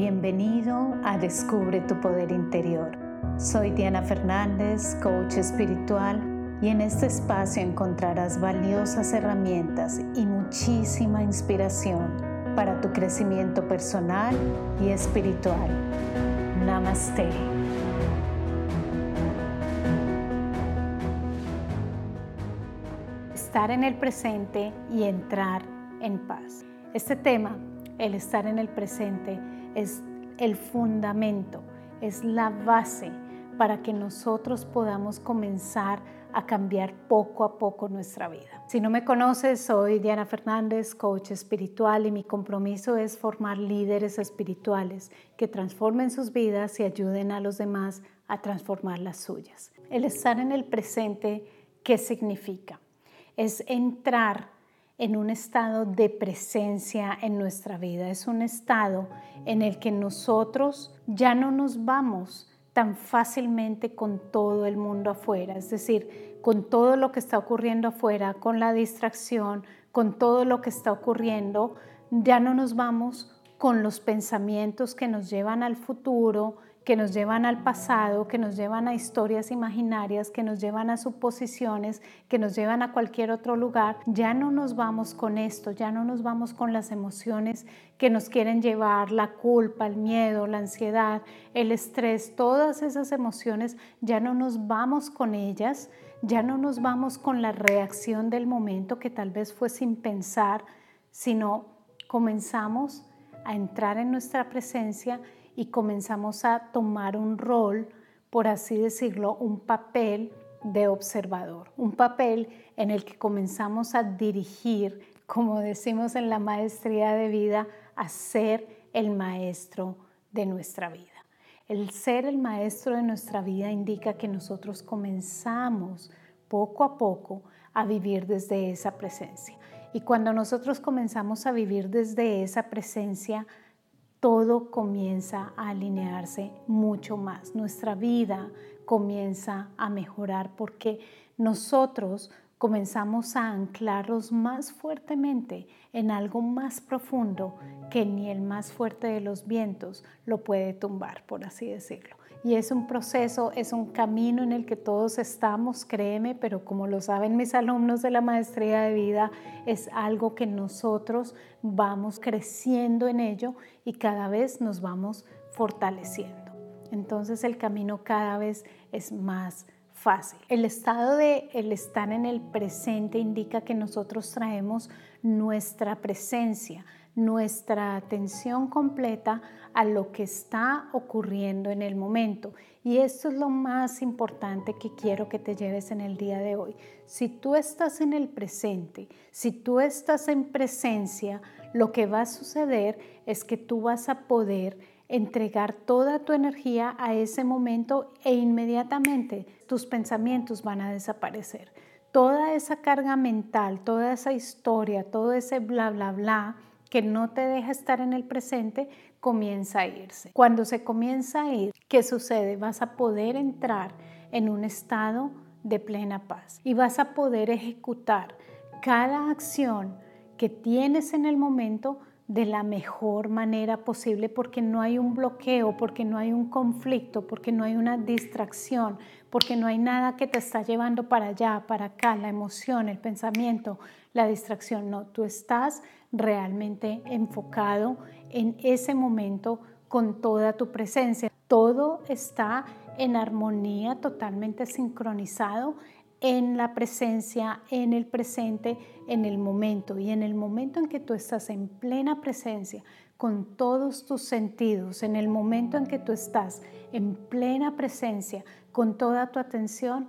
Bienvenido a Descubre tu Poder Interior. Soy Diana Fernández, coach espiritual, y en este espacio encontrarás valiosas herramientas y muchísima inspiración para tu crecimiento personal y espiritual. Namaste. Estar en el presente y entrar en paz. Este tema, el estar en el presente, es el fundamento, es la base para que nosotros podamos comenzar a cambiar poco a poco nuestra vida. Si no me conoces, soy Diana Fernández, coach espiritual y mi compromiso es formar líderes espirituales que transformen sus vidas y ayuden a los demás a transformar las suyas. El estar en el presente, ¿qué significa? Es entrar en un estado de presencia en nuestra vida. Es un estado en el que nosotros ya no nos vamos tan fácilmente con todo el mundo afuera, es decir, con todo lo que está ocurriendo afuera, con la distracción, con todo lo que está ocurriendo, ya no nos vamos con los pensamientos que nos llevan al futuro, que nos llevan al pasado, que nos llevan a historias imaginarias, que nos llevan a suposiciones, que nos llevan a cualquier otro lugar, ya no nos vamos con esto, ya no nos vamos con las emociones que nos quieren llevar, la culpa, el miedo, la ansiedad, el estrés, todas esas emociones, ya no nos vamos con ellas, ya no nos vamos con la reacción del momento que tal vez fue sin pensar, sino comenzamos a entrar en nuestra presencia y comenzamos a tomar un rol, por así decirlo, un papel de observador, un papel en el que comenzamos a dirigir, como decimos en la maestría de vida, a ser el maestro de nuestra vida. El ser el maestro de nuestra vida indica que nosotros comenzamos poco a poco a vivir desde esa presencia. Y cuando nosotros comenzamos a vivir desde esa presencia, todo comienza a alinearse mucho más. Nuestra vida comienza a mejorar porque nosotros comenzamos a anclarnos más fuertemente en algo más profundo que ni el más fuerte de los vientos lo puede tumbar, por así decirlo. Y es un proceso, es un camino en el que todos estamos, créeme, pero como lo saben mis alumnos de la maestría de vida, es algo que nosotros vamos creciendo en ello y cada vez nos vamos fortaleciendo. Entonces el camino cada vez es más fácil. El estado de el estar en el presente indica que nosotros traemos nuestra presencia, nuestra atención completa a lo que está ocurriendo en el momento. Y esto es lo más importante que quiero que te lleves en el día de hoy. Si tú estás en el presente, si tú estás en presencia, lo que va a suceder es que tú vas a poder entregar toda tu energía a ese momento e inmediatamente tus pensamientos van a desaparecer. Toda esa carga mental, toda esa historia, todo ese bla, bla, bla, que no te deja estar en el presente, comienza a irse. Cuando se comienza a ir, ¿qué sucede? Vas a poder entrar en un estado de plena paz y vas a poder ejecutar cada acción que tienes en el momento de la mejor manera posible porque no hay un bloqueo, porque no hay un conflicto, porque no hay una distracción, porque no hay nada que te está llevando para allá, para acá, la emoción, el pensamiento, la distracción. No, tú estás realmente enfocado en ese momento con toda tu presencia. Todo está en armonía, totalmente sincronizado en la presencia, en el presente, en el momento. Y en el momento en que tú estás en plena presencia, con todos tus sentidos, en el momento en que tú estás en plena presencia, con toda tu atención,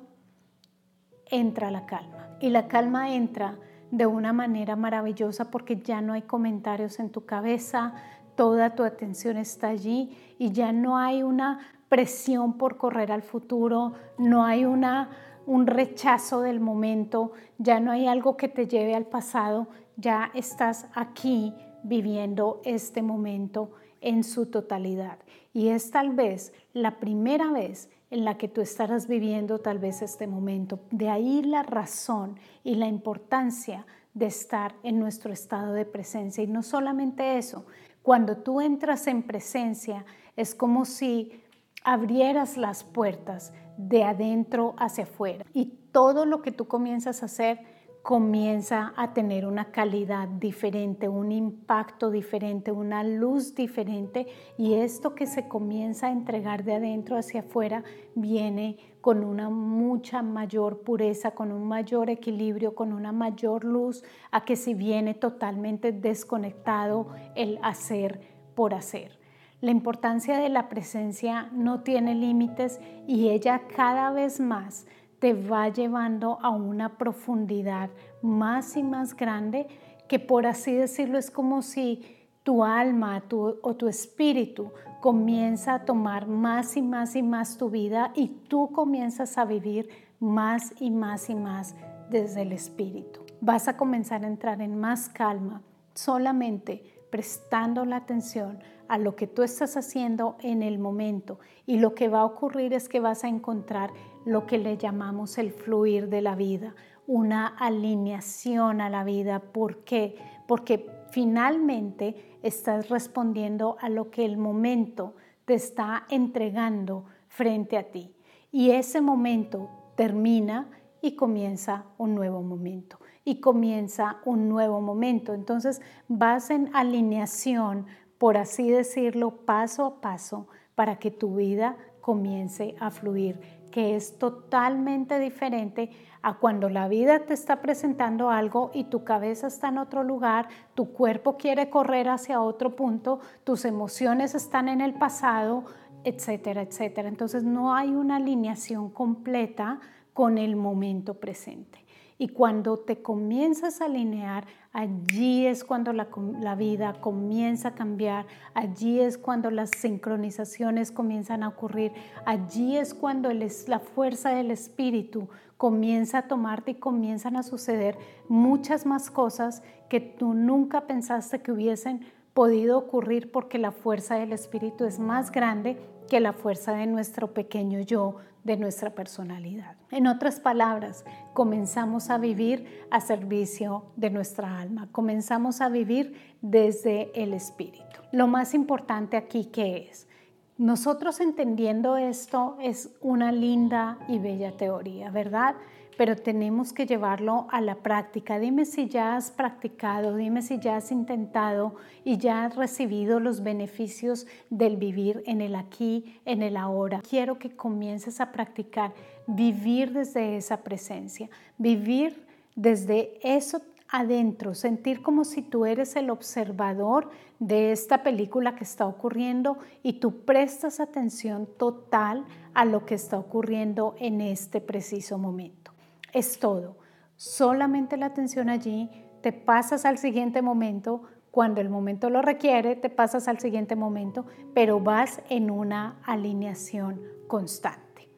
entra la calma. Y la calma entra de una manera maravillosa porque ya no hay comentarios en tu cabeza, toda tu atención está allí y ya no hay una presión por correr al futuro, no hay una un rechazo del momento, ya no hay algo que te lleve al pasado, ya estás aquí viviendo este momento en su totalidad. Y es tal vez la primera vez en la que tú estarás viviendo tal vez este momento. De ahí la razón y la importancia de estar en nuestro estado de presencia. Y no solamente eso, Cuando tú entras en presencia, es como si abrieras las puertas de adentro hacia afuera y todo lo que tú comienzas a hacer comienza a tener una calidad diferente, un impacto diferente, una luz diferente y esto que se comienza a entregar de adentro hacia afuera viene con una mucha mayor pureza, con un mayor equilibrio, con una mayor luz a que si viene totalmente desconectado el hacer por hacer. La importancia de la presencia no tiene límites y ella cada vez más te va llevando a una profundidad más y más grande que por así decirlo es como si tu alma o tu espíritu comienza a tomar más y más y más tu vida y tú comienzas a vivir más y más y más desde el espíritu. Vas a comenzar a entrar en más calma solamente prestando la atención a lo que tú estás haciendo en el momento y lo que va a ocurrir es que vas a encontrar lo que le llamamos el fluir de la vida, una alineación a la vida. ¿Por qué? Porque finalmente estás respondiendo a lo que el momento te está entregando frente a ti. Y ese momento termina y comienza un nuevo momento. Y comienza un nuevo momento. Entonces vas en alineación por así decirlo, paso a paso para que tu vida comience a fluir, que es totalmente diferente a cuando la vida te está presentando algo y tu cabeza está en otro lugar, tu cuerpo quiere correr hacia otro punto, tus emociones están en el pasado, etcétera, etcétera. Entonces no hay una alineación completa con el momento presente. Y cuando te comienzas a alinear, allí es cuando la, vida comienza a cambiar, allí es cuando las sincronizaciones comienzan a ocurrir, allí es cuando la fuerza del espíritu comienza a tomarte y comienzan a suceder muchas más cosas que tú nunca pensaste que hubiesen podido ocurrir porque la fuerza del espíritu es más grande que la fuerza de nuestro pequeño yo, de nuestra personalidad. En otras palabras, comenzamos a vivir a servicio de nuestra alma, comenzamos a vivir desde el espíritu. Lo más importante aquí que es, nosotros entendiendo esto es una linda y bella teoría, ¿verdad? Pero tenemos que llevarlo a la práctica. Dime si ya has practicado, dime si ya has intentado y ya has recibido los beneficios del vivir en el aquí, en el ahora. Quiero que comiences a practicar vivir desde esa presencia, vivir desde eso adentro, sentir como si tú eres el observador de esta película que está ocurriendo y tú prestas atención total a lo que está ocurriendo en este preciso momento es todo. Solamente la atención allí, te pasas al siguiente momento, cuando el momento lo requiere, te pasas al siguiente momento, pero vas en una alineación constante.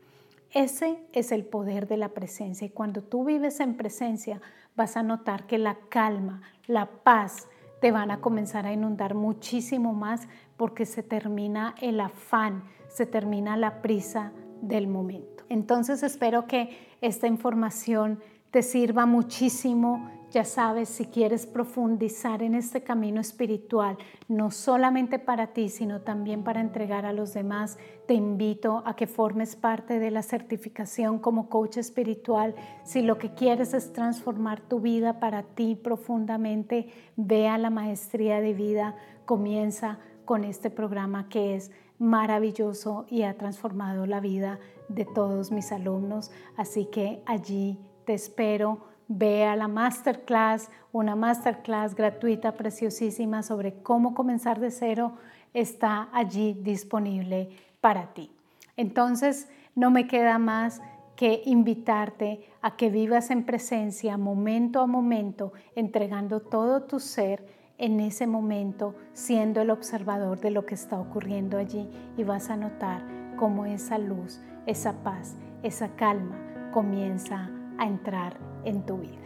Ese es el poder de la presencia y cuando tú vives en presencia vas a notar que la calma, la paz te van a comenzar a inundar muchísimo más porque se termina el afán, se termina la prisa del momento. Entonces espero que esta información te sirva muchísimo. Ya sabes, si quieres profundizar en este camino espiritual, no solamente para ti, sino también para entregar a los demás, te invito a que formes parte de la certificación como coach espiritual. Si lo que quieres es transformar tu vida para ti profundamente, ve a la maestría de vida, comienza con este programa que es maravilloso y ha transformado la vida de todos mis alumnos. Así que allí te espero. Ve a la masterclass, una masterclass gratuita, preciosísima sobre cómo comenzar de cero, está allí disponible para ti. Entonces, no me queda más que invitarte a que vivas en presencia momento a momento, entregando todo tu ser en ese momento, siendo el observador de lo que está ocurriendo allí y vas a notar cómo esa luz esa paz, esa calma comienza a entrar en tu vida.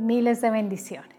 Miles de bendiciones.